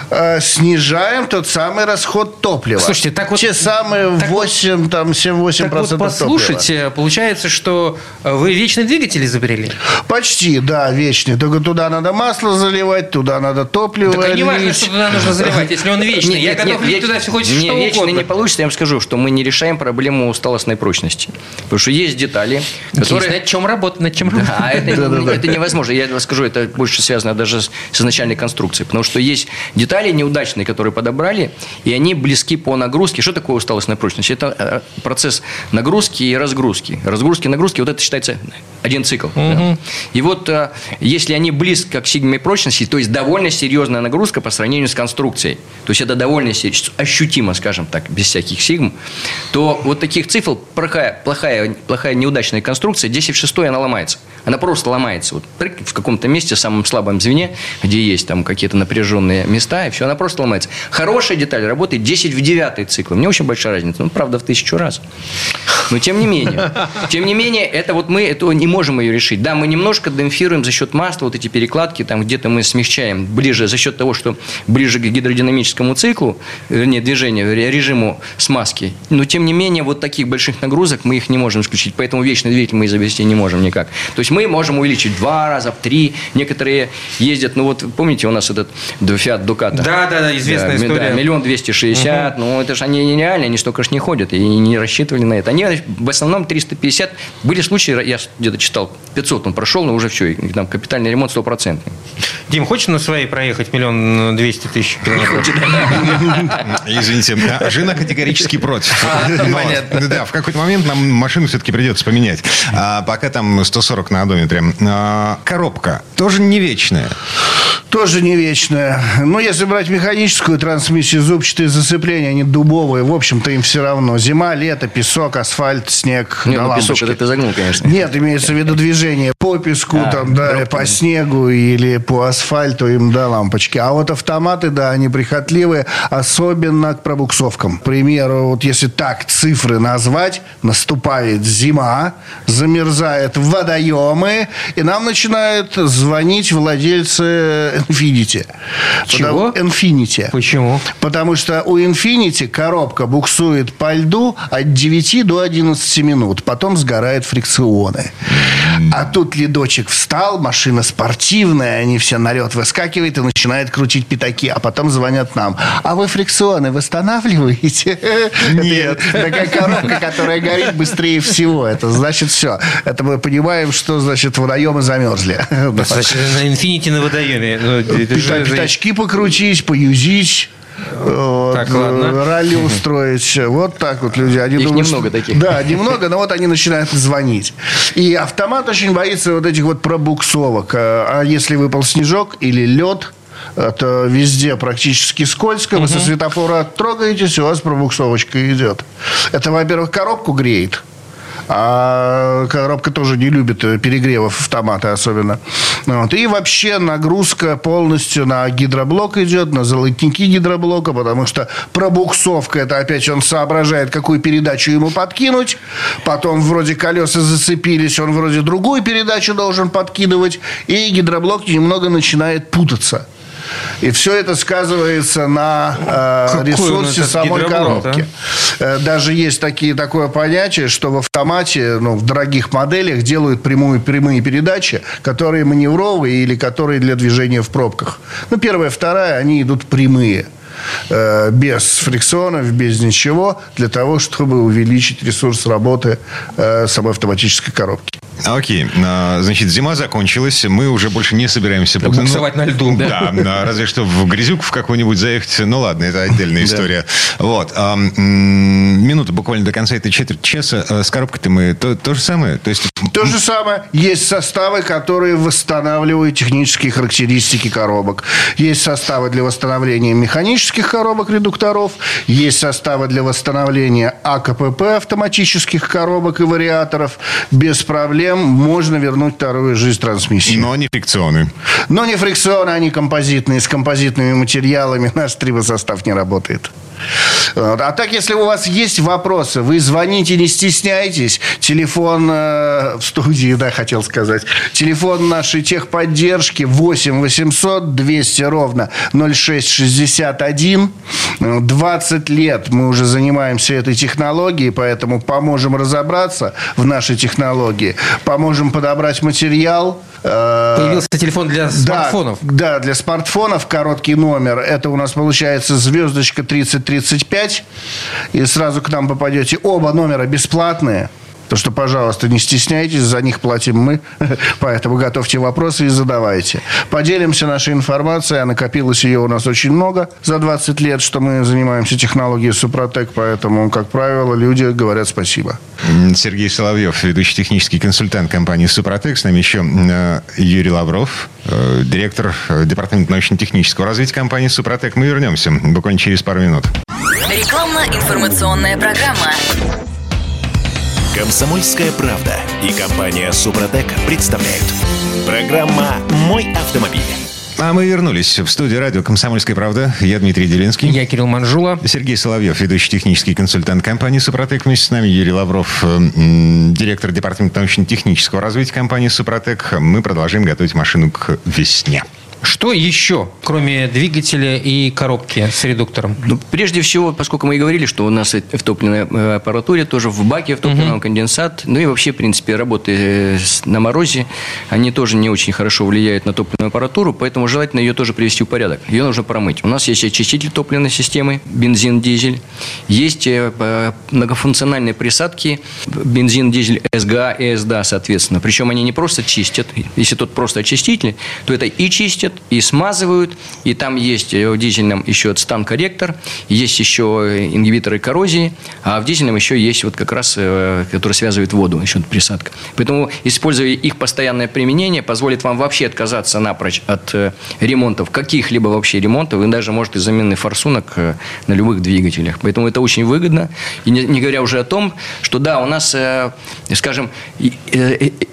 э, снижаем тот самый расход топлива. Слушайте, так вот- Те самые так вот- 8, там, 7-8% Так вот, топлива. послушайте, получается, что э, вы вечный двигатель изобрели? Почти, да, вечный. Только туда надо масло заливать, туда надо топливо Так а не важно, что туда нужно заливать, если он вечный. Нет, Я нет, готов нет, лить туда все хочешь не, что вечно угодно. не получится, я вам скажу, что мы не решаем проблему усталостной прочности. Потому что есть детали, Какие которые над чем работать, над чем работать. А это, это невозможно. Я вам скажу, это больше связано даже с, с изначальной конструкцией. Потому что есть детали неудачные, которые подобрали, и они близки по нагрузке. Что такое усталость на прочность? Это э, процесс нагрузки и разгрузки. Разгрузки и нагрузки, вот это считается один цикл. Да? И вот э, если они близко к сигме прочности, то есть довольно серьезная нагрузка по сравнению с конструкцией, то есть это довольно ощутимо, скажем так, без всяких сигм, то вот таких цифр плохая, плохая, плохая неудачная конструкция, 10 в 6 она ломается. Она просто ломается. Вот в каком-то месте, в самом слабом звене, где есть там какие-то напряженные места, и все, она просто ломается. Хорошая деталь работает 10 в 9 цикл. Мне очень большая разница. Ну, правда, в тысячу раз. Но тем не менее. Тем не менее, это вот мы это не можем ее решить. Да, мы немножко демпфируем за счет масла, вот эти перекладки, там где-то мы смягчаем ближе, за счет того, что ближе к гидродинамическому циклу, вернее, движению, режиму смазки. Но, тем не менее, вот таких больших нагрузок мы их не можем исключить. Поэтому вечный двигатель мы изобрести не можем никак. То есть мы можем увеличить в два раза, в три. Некоторые ездят, ну вот помните у нас этот Fiat Ducato? Да, да, да, известная да, история. Да, миллион двести шестьдесят. Ну это же они нереально, они столько ж не ходят и не рассчитывали на это. Они в основном 350. Были случаи, я где-то читал, 500 он прошел, но уже все, там капитальный ремонт стопроцентный. Дим, хочешь на своей проехать миллион двести тысяч километров? Извините, жена категорически против. Понятно. Да, в какой-то момент нам машину все-таки придется поменять. А пока там 140 на одометре. А, коробка тоже не вечная. Тоже не вечная. Но если брать механическую трансмиссию, зубчатые зацепления, они дубовые. В общем-то, им все равно. Зима, лето, песок, асфальт, снег. Нет, ну, песок, это ты загнул, конечно. Нет, имеется в виду движение по песку, а, там, да, по снегу или по асфальту им, да, лампочки. А вот автоматы, да, они прихотливые, особенно к пробуксовкам. К примеру, вот если так цифры назвать, наступает зима, замерзают водоемы, и нам начинают звонить владельцы Infinity. Чего? Потому, Infinity. Почему? Потому что у Infinity коробка буксует по льду от 9 до 11 минут. Потом сгорают фрикционы. А тут ледочек встал, машина спортивная, они все на лед выскакивают и начинают крутить пятаки, а потом звонят нам. А вы фрикционы восстанавливаете? Нет. Такая коробка, которая горит быстрее всего. Это значит все. Это мы понимаем, что значит водоемы замерзли. Значит, на Infinity на водоеме. Ну, пятачки покрутись, поюзись. Вот, так, ладно. Ралли устроить. Вот так вот люди. Они Их думают, немного таких. Да, немного, но вот они начинают звонить. И автомат очень боится вот этих вот пробуксовок. А, а если выпал снежок или лед, это везде практически скользко. Вы угу. со светофора трогаетесь, у вас пробуксовочка идет. Это, во-первых, коробку греет. А коробка тоже не любит перегревов автомата особенно. Вот. И вообще нагрузка полностью на гидроблок идет, на золотники гидроблока, потому что пробуксовка, это опять он соображает, какую передачу ему подкинуть. Потом вроде колеса зацепились, он вроде другую передачу должен подкидывать. И гидроблок немного начинает путаться. И все это сказывается на э, ресурсе самой коробки. А? Даже есть такие, такое понятие, что в автомате, ну, в дорогих моделях делают прямую, прямые передачи, которые маневровые или которые для движения в пробках. Ну, первая, вторая, они идут прямые э, без фрикционов, без ничего, для того, чтобы увеличить ресурс работы э, самой автоматической коробки. Окей. А, значит, зима закончилась. Мы уже больше не собираемся... Буксовать ну, на льду. Да, да, разве что в грязюку в какую-нибудь заехать. Ну, ладно, это отдельная история. Вот. А, минута буквально до конца этой четверти часа. А, с коробкой-то мы то, то же самое? То, есть... то же самое. Есть составы, которые восстанавливают технические характеристики коробок. Есть составы для восстановления механических коробок, редукторов. Есть составы для восстановления АКПП, автоматических коробок и вариаторов. Без проблем проблем можно вернуть вторую жизнь трансмиссии. Но не фрикционы. Но не фрикционы, они композитные. С композитными материалами наш трибосостав не работает. А так, если у вас есть вопросы, вы звоните, не стесняйтесь. Телефон э, в студии, да, хотел сказать. Телефон нашей техподдержки 8 800 200 ровно 0661. 20 лет мы уже занимаемся этой технологией, поэтому поможем разобраться в нашей технологии, поможем подобрать материал. Э, Появился телефон для смартфонов. Да, да, для смартфонов короткий номер. Это у нас получается звездочка 3035. И сразу к нам попадете. Оба номера бесплатные. Так что, пожалуйста, не стесняйтесь, за них платим мы. Поэтому готовьте вопросы и задавайте. Поделимся нашей информацией, а накопилось ее у нас очень много за 20 лет, что мы занимаемся технологией Супротек, поэтому, как правило, люди говорят спасибо. Сергей Соловьев, ведущий технический консультант компании «Супротек». С нами еще э, Юрий Лавров, э, директор э, департамента научно-технического развития компании «Супротек». Мы вернемся буквально через пару минут. Рекламно-информационная программа. Комсомольская правда и компания «Супротек» представляют. Программа «Мой автомобиль». А мы вернулись в студию радио «Комсомольская правда». Я Дмитрий Делинский. Я Кирилл Манжула. Сергей Соловьев, ведущий технический консультант компании «Супротек». Вместе с нами Юрий Лавров, м, директор департамента научно-технического развития компании «Супротек». Мы продолжаем готовить машину к весне. Что еще, кроме двигателя и коробки с редуктором? Ну, прежде всего, поскольку мы и говорили, что у нас и в топливной э, аппаратуре, тоже в баке в топливном конденсат, ну и вообще, в принципе, работы э, на морозе, они тоже не очень хорошо влияют на топливную аппаратуру, поэтому желательно ее тоже привести в порядок. Ее нужно промыть. У нас есть очиститель топливной системы, бензин, дизель. Есть э, многофункциональные присадки, бензин, дизель, СГА и СДА, соответственно. Причем они не просто чистят. Если тот просто очиститель, то это и чистят, и смазывают, и там есть э, в дизельном еще стан-корректор, есть еще э, ингибиторы коррозии, а в дизельном еще есть вот как раз, э, который связывает воду, еще присадка. Поэтому, используя их постоянное применение, позволит вам вообще отказаться напрочь от ремонтов, каких-либо вообще ремонтов, и даже может и замены форсунок на любых двигателях. Поэтому это очень выгодно. И не, не говоря уже о том, что да, у нас, скажем, и,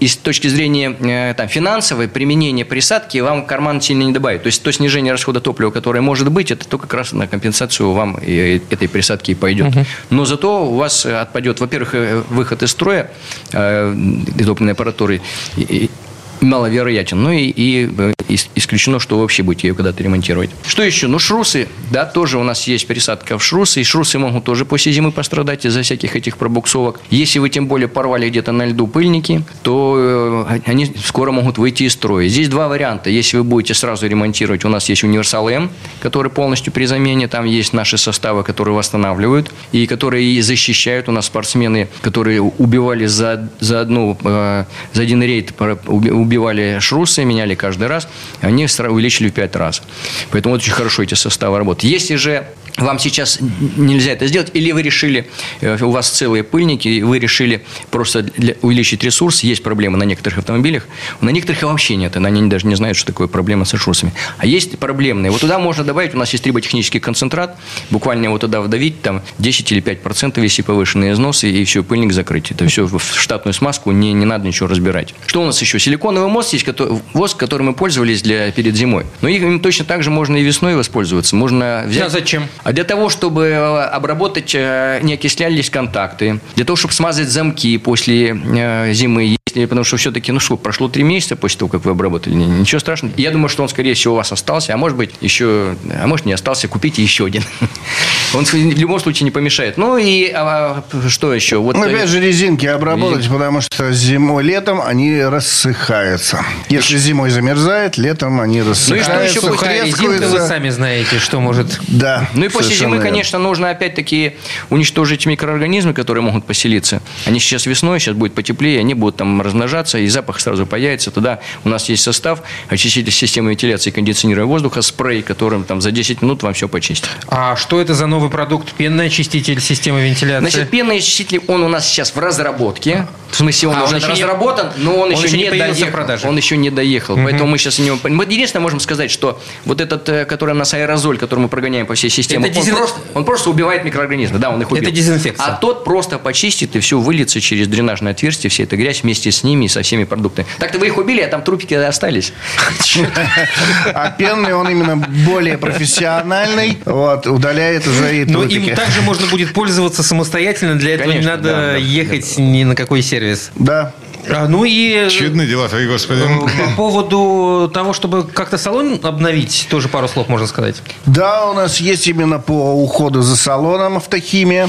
и с точки зрения там, финансовой, применение присадки вам карман сильно не добавит. То есть то снижение расхода топлива, которое может быть, это то как раз на компенсацию вам и этой присадки и пойдет. Но зато у вас отпадет, во-первых, э, выход из строя э, топливной аппаратуры, и- маловероятен. Ну и, и, э, ис- исключено, что вообще будете ее когда-то ремонтировать. Что еще? Ну, шрусы, да, тоже у нас есть пересадка в шрусы, и шрусы могут тоже после зимы пострадать из-за всяких этих пробуксовок. Если вы тем более порвали где-то на льду пыльники, то э, они скоро могут выйти из строя. Здесь два варианта. Если вы будете сразу ремонтировать, у нас есть универсал М, который полностью при замене, там есть наши составы, которые восстанавливают и которые и защищают. У нас спортсмены, которые убивали за, за одну, э, за один рейд, пора- убивали шрусы, меняли каждый раз, они увеличили в пять раз. Поэтому вот очень хорошо эти составы работают. Если же вам сейчас нельзя это сделать, или вы решили, э, у вас целые пыльники, и вы решили просто для- увеличить ресурс, есть проблемы на некоторых автомобилях, на некоторых вообще нет, они даже не знают, что такое проблема с ресурсами. А есть проблемные. Вот туда можно добавить, у нас есть триботехнический концентрат, буквально его туда вдавить, там 10 или 5 процентов, если повышенные износы, и все, пыльник закрыть. Это все в штатную смазку, не, не надо ничего разбирать. Что у нас еще? Силиконовый мост есть, кото- воск, которым мы пользовались для, перед зимой. Но их им точно так же можно и весной воспользоваться. Можно взять... А зачем? А для того, чтобы э, обработать, э, не окислялись контакты, для того, чтобы смазать замки после э, зимы, если, потому что все-таки, ну что, прошло три месяца после того, как вы обработали, ни- ничего страшного. Я думаю, что он, скорее всего, у вас остался, а может быть, еще, а может, не остался, купите еще один. Он в любом случае не помешает. Ну и а, что еще? Вот, Ну, опять же, резинки обработать, потому что зимой, летом они рассыхаются. Если зимой замерзает, летом они рассыхаются, еще после Сухая резинка, вы сами знаете, что может... Да, Ну и после зимы, верно. конечно, нужно опять-таки уничтожить микроорганизмы, которые могут поселиться. Они сейчас весной, сейчас будет потеплее, они будут там размножаться, и запах сразу появится. Тогда у нас есть состав, очиститель системы вентиляции и кондиционирования воздуха, спрей, которым там за 10 минут вам все почистит. А что это за новый продукт? Пенный очиститель системы вентиляции? Значит, пенный очиститель, он у нас сейчас в разработке. В смысле, он А, он уже не- разработан, но он, он еще, еще не не в доехал. продаже. Он еще не доехал. Поэтому мы сейчас о нем... Мы единственное можем сказать, что вот этот, э, который у нас аэрозоль, который мы прогоняем по всей системе, Это он, дезин- просто, он просто убивает микроорганизмы. Да, он их убил. Это дезинфекция. А тот просто почистит и все выльется через дренажное отверстие, вся эта грязь вместе с ними и со всеми продуктами. Так-то вы их убили, а там трупики остались. А пенный, он именно более профессиональный. Вот, удаляет уже и Но трупики. им также можно будет пользоваться самостоятельно. Для этого не надо ехать ни на какой сервис. Да. А, ну и... Чудные дела твои, господи. э, По поводу того, чтобы как-то салон обновить, тоже пару слов можно сказать. Да, у нас есть именно по уходу за салоном автохимия.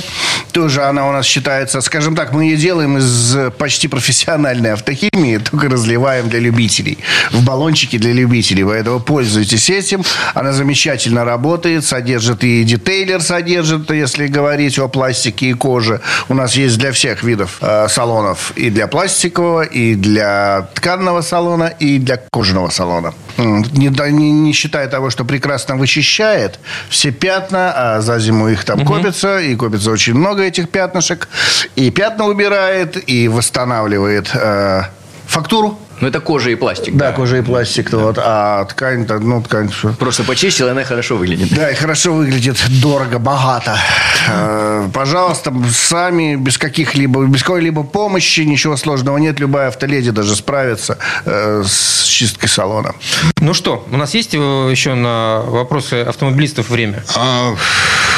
Тоже она у нас считается, скажем так, мы ее делаем из почти профессиональной автохимии, только разливаем для любителей. В баллончике для любителей. Поэтому пользуйтесь этим. Она замечательно работает, содержит и детейлер содержит, если говорить о пластике и коже. У нас есть для всех видов э, салонов. И для пластикового, и для тканного салона, и для кожаного салона. Не, не- не считая того, что прекрасно вычищает все пятна, а за зиму их там копится, и копится очень много этих пятнышек. И пятна убирает, и восстанавливает э, фактуру. Ну, это кожа и пластик. Да, кожа и пластик. Вот, а ткань-то, ну, ткань... что- Просто почистил, и она хорошо выглядит. да, и хорошо выглядит, дорого, богато. Э, Пожалуйста, сами, без каких-либо, без какой-либо помощи, ничего сложного нет. Любая автоледи даже справится э, с чисткой салона. Ну что, у нас есть э, еще на вопросы автомобилистов время? А,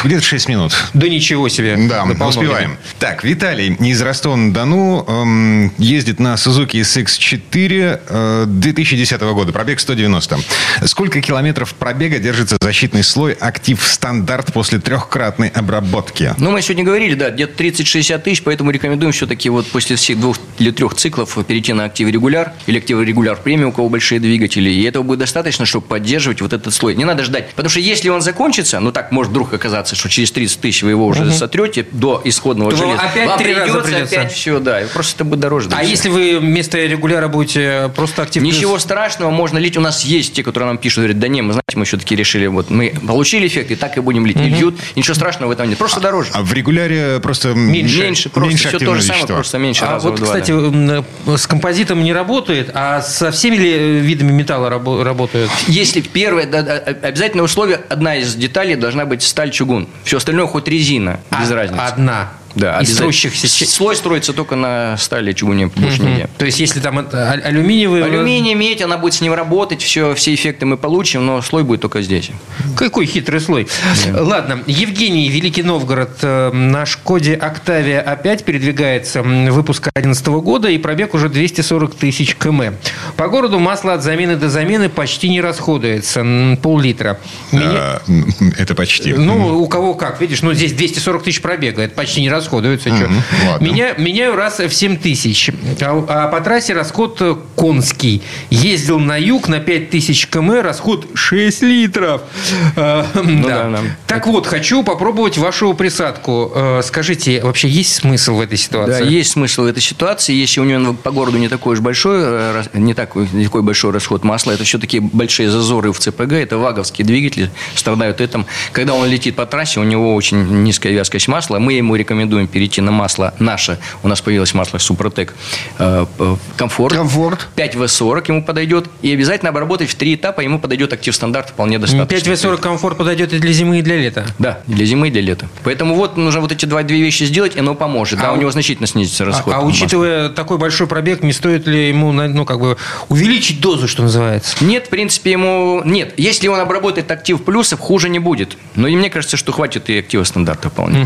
Где-то 6 минут. Да ничего себе. Да, полно успеваем. времени. Так, Виталий из Ростова-на-Дону эм, ездит на Suzuki SX4 э, 2010 года, пробег 190. Сколько километров пробега держится защитный слой актив стандарт после трехкратной обработки? Ну, мы сегодня говорили, да, где-то 30-60 тысяч, поэтому рекомендуем все-таки вот после всех двух или трех циклов перейти на актив регуляр или актив регуляр премиум, у кого большие двигатели. И этого будет достаточно, чтобы поддерживать вот этот слой. Не надо ждать. Потому что если он закончится, ну так может вдруг оказаться, что через 30 тысяч вы его уже сотрете до исходного То железа. опять Вам три раза придется придется. опять все, да. и Просто это будет дороже. А если вы вместо регуляра будете просто актив плюс? Ничего страшного, можно лить. У нас есть те, которые нам пишут, говорят, да не, мы, знаете, мы все-таки решили, вот мы получили эффект, и так и будем лить. И льют. Ничего страшного в этом нет. Просто дороже. А в регуляре просто Меньше. Меньше, просто все то же самое, вещества. просто меньше А вот, в два, кстати, с композитом не работает, а со всеми ли э, видами металла рабо- работают? Если первое, да, да, обязательное условие, одна из деталей должна быть сталь-чугун. Все остальное хоть резина, без А- разницы. Одна. Да, Из частей. Слой строится только на стали, чугуне, больше нигде. То есть, если там а- алюминиевый... Алюминий, медь, она будет с ним работать, все, все эффекты мы получим, но слой будет только здесь. Какой хитрый слой. Ладно, Евгений, Великий Новгород. э, На Шкоде Октавия опять передвигается выпуск 2011 года и пробег уже 240 тысяч км. По городу масло от замены до замены почти не расходуется. Пол-литра. Меня- А, Это почти. Ну, у кого как, видишь, ну здесь 240 тысяч пробега, это почти не расходуется. Чё. Мгм, ладно. Меня, меняю раз в 7 тысяч, а, а по трассе расход конский. Ездил на юг на 5 тысяч км, расход 6 литров. А, да, да. Так вот, хочу попробовать вашу присадку. Э, Скажите, вообще есть смысл в этой ситуации? Да, есть смысл в этой ситуации. Если у него по городу не такой уж большой, э, не такой, не такой большой расход масла, это все-таки большие зазоры в ЦПГ, это ваговские двигатели, страдают этим. Когда он летит по трассе, у него очень низкая вязкость масла. Мы ему рекомендуем перейти на масло наше. У нас появилось масло Супротек э, п- Комфорт. Комфорт. 5В40 ему подойдет. И обязательно обработать в три этапа, ему подойдет актив стандарт вполне достаточно. 5В40 комфорт подойдет и для зимы, и для лета. Да, для зимы и для лета. Поэтому вот нужно вот эти два, две вещи сделать, и оно поможет. Да, А у у- него значительно снизится А, расход. а масла. учитывая такой большой пробег, не стоит ли ему, ну, как бы, увеличить дозу, что называется? Нет, в принципе, ему... Нет, если он обработает актив плюсов, хуже не будет. Но и мне кажется, что хватит и актива стандарта вполне.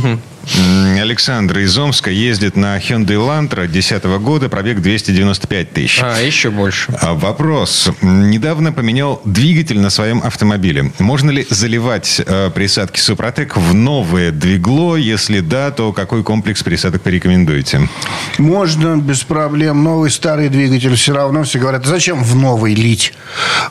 М, Александр из Омска ездит на Hyundai Elantra 2010 года, пробег 295 тысяч. А, еще больше. А Вопрос. Недавно поменял двигатель на своем автомобиле. Можно ли заливать э, присадки Супротек в новое двигло? Если да, то какой комплекс присадок порекомендуете? Можно без проблем. Новый старый двигатель все равно. Все говорят, зачем в новый лить?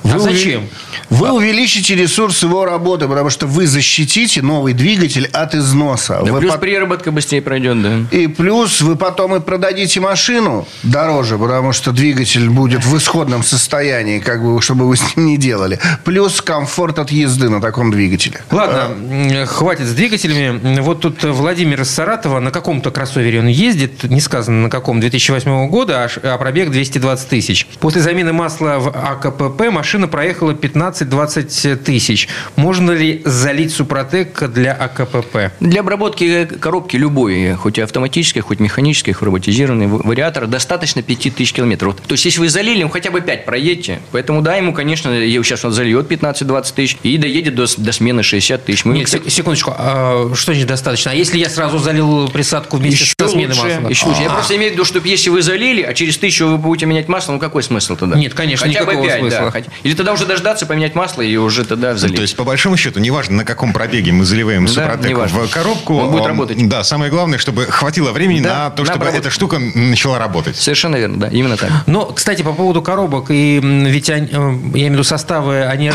А уве- зачем? Вы увеличите ресурс его работы, потому что вы защитите новый двигатель от износа. Да, Вы плюс пот- переработка быстрее пройдет, да. И плюс вы потом и продадите машину дороже, потому что двигатель будет в исходном состоянии, как бы, чтобы вы с ним не делали. Плюс комфорт от езды на таком двигателе. Ладно, м, хватит с двигателями. Вот тут Владимир из Саратова, на каком-то кроссовере он ездит, не сказано на каком, 2008 года, а а пробег 220 тысяч. После замены масла в АКПП машина проехала 15-20 тысяч. Можно ли залить Супротек для АКПП? Для обработки коробки любой, хоть и автоматической, хоть механической, хоть роботизированный вариатор, достаточно 5000 километров. То есть, если вы залили, ну, хотя бы 5 проедете. Поэтому, да, ему, конечно, я- сейчас он зальет 15-20 тысяч и доедет до, до смены 60 тысяч. Мы Не, сек- секундочку, а что значит достаточно? А если я сразу залил присадку вместе еще со сменой лучше, масла? еще лучше. Я просто имею в виду, что если вы залили, а через тысячу вы будете менять масло, ну какой смысл тогда? Нет, конечно, Хотя никакого бы 5, смысла. да. хотя- Или тогда уже дождаться, поменять масло и уже тогда залить. То есть, по большому счету, неважно, на каком пробеге мы заливаем Да, Супротек в коробку. Он будет а, работать. Да, самое самое главное, чтобы хватило времени Да, на то, на чтобы обработку. эта штука начала работать. Совершенно верно, да, именно так. Но, кстати, по поводу коробок, и ведь они, э, я имею в виду составы, они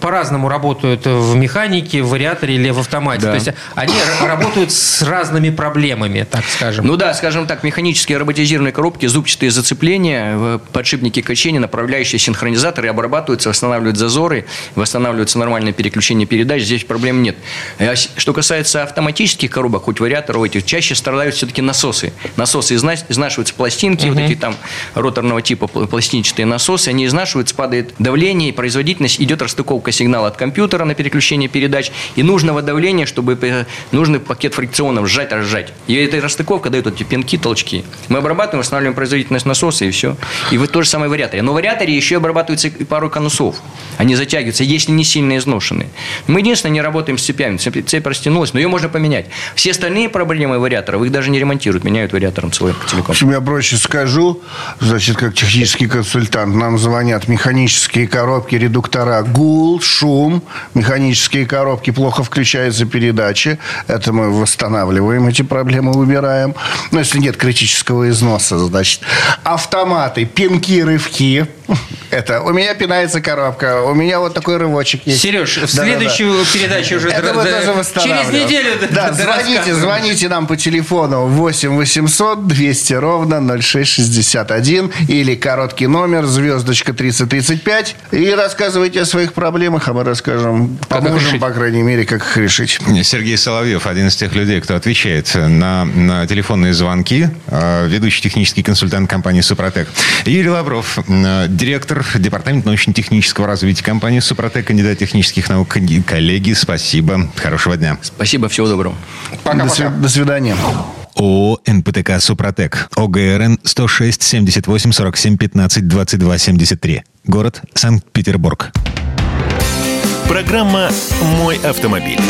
по-разному работают в механике, в вариаторе или в автомате. Да. То есть они работают с разными проблемами, так скажем. Ну да, скажем так, механические роботизированные коробки, зубчатые зацепления, подшипники качения, направляющие синхронизаторы обрабатываются, восстанавливают зазоры, восстанавливается нормальное переключение передач, здесь проблем нет. А с- Что касается автоматических коробок, хоть вариаторов этих, чаще страдают все-таки насосы. Насосы изна- изнашиваются пластинки, вот эти там роторного типа пл- пластинчатые насосы, они изнашиваются, падает давление, и производительность, идет расстыковка сигнала от компьютера на переключение передач, и нужного давления, чтобы нужный пакет фрикционов сжать, разжать. И эта расстыковка дает эти пинки, толчки. Мы обрабатываем, восстанавливаем производительность насоса, и все. И вот то же самое в вариаторе. Но в вариаторе еще обрабатывается и пару конусов. Они затягиваются, если не сильно изношены. Мы единственное не работаем с цепями. Цепь, цепь растянулась, но ее можно поменять. Все остальные проблемы вариаторов, их даже не ремонтируют, меняют вариатором целый В целиком. общем, я проще скажу, значит, как технический консультант, нам звонят механические коробки, редуктора, гул, шум, механические коробки, плохо включаются передачи. Это мы восстанавливаем, эти проблемы убираем. Но если нет критического износа, значит, автоматы, пинки, рывки. Это у меня пинается коробка, у меня вот такой рывочек есть. Сереж, в следующую передачу уже Это мы тоже через неделю Да, д- звоните, звоните нам по телефону 8 800 200 ровно 0661 или короткий номер звездочка 3035 и рассказывайте о своих проблемах, а мы расскажем, Как поможем, по крайней мере, как их решить. Сергей Соловьев, один из тех людей, кто отвечает на, на телефонные звонки, э, ведущий технический консультант компании «Супротек». Юрий Лавров, директор департамента научно-технического развития компании «Супротек», кандидат технических наук. Коллеги, спасибо. Хорошего дня. Спасибо, всего доброго. До, сви- до свидания. ООО «НПТК Супротек». ОГРН 106 78 47 15 22 73. Город Санкт-Петербург. Программа «Мой автомобиль».